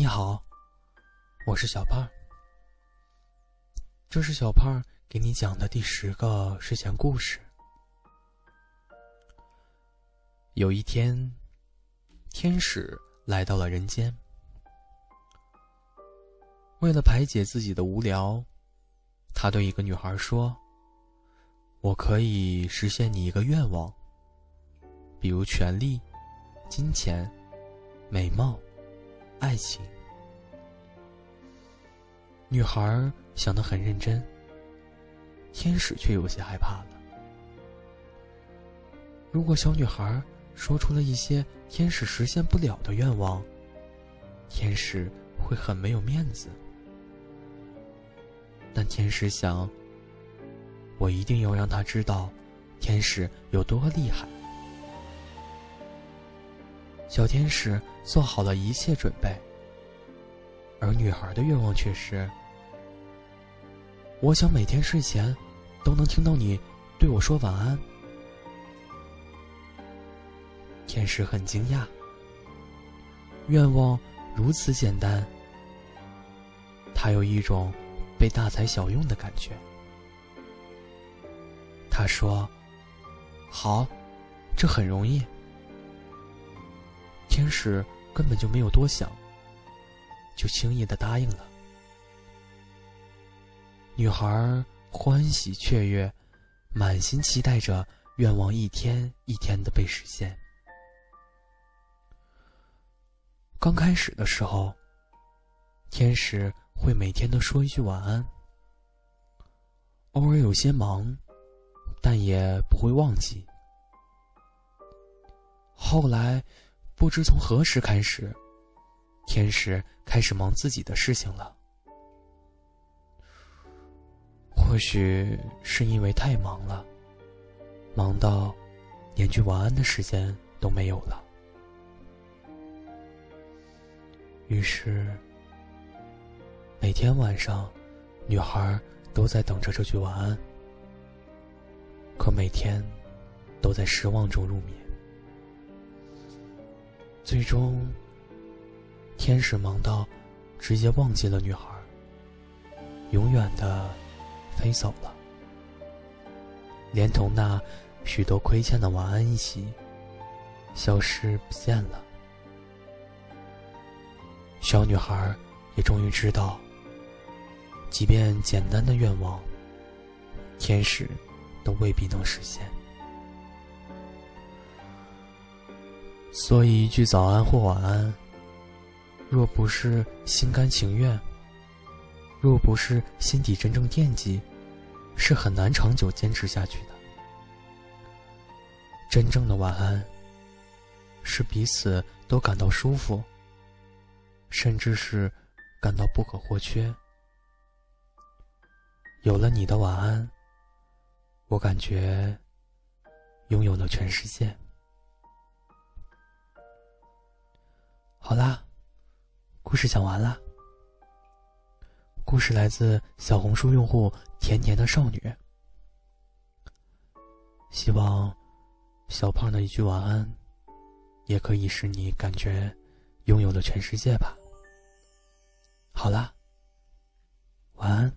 你好，我是小胖。这是小胖给你讲的第十个睡前故事。有一天，天使来到了人间，为了排解自己的无聊，他对一个女孩说：“我可以实现你一个愿望，比如权力、金钱、美貌。”爱情，女孩想得很认真，天使却有些害怕了。如果小女孩说出了一些天使实现不了的愿望，天使会很没有面子。但天使想，我一定要让她知道，天使有多厉害。小天使做好了一切准备，而女孩的愿望却是：我想每天睡前都能听到你对我说晚安。天使很惊讶，愿望如此简单，他有一种被大材小用的感觉。他说：“好，这很容易。”天使根本就没有多想，就轻易的答应了。女孩欢喜雀跃，满心期待着愿望一天一天的被实现。刚开始的时候，天使会每天都说一句晚安，偶尔有些忙，但也不会忘记。后来。不知从何时开始，天使开始忙自己的事情了。或许是因为太忙了，忙到连句晚安的时间都没有了。于是，每天晚上，女孩都在等着这句晚安，可每天都在失望中入眠。最终，天使忙到直接忘记了女孩，永远的飞走了，连同那许多亏欠的晚安一起消失不见了。小女孩也终于知道，即便简单的愿望，天使都未必能实现。所以，一句早安或晚安，若不是心甘情愿，若不是心底真正惦记，是很难长久坚持下去的。真正的晚安，是彼此都感到舒服，甚至是感到不可或缺。有了你的晚安，我感觉拥有了全世界。好啦，故事讲完了。故事来自小红书用户甜甜的少女。希望小胖的一句晚安，也可以使你感觉拥有了全世界吧。好啦，晚安。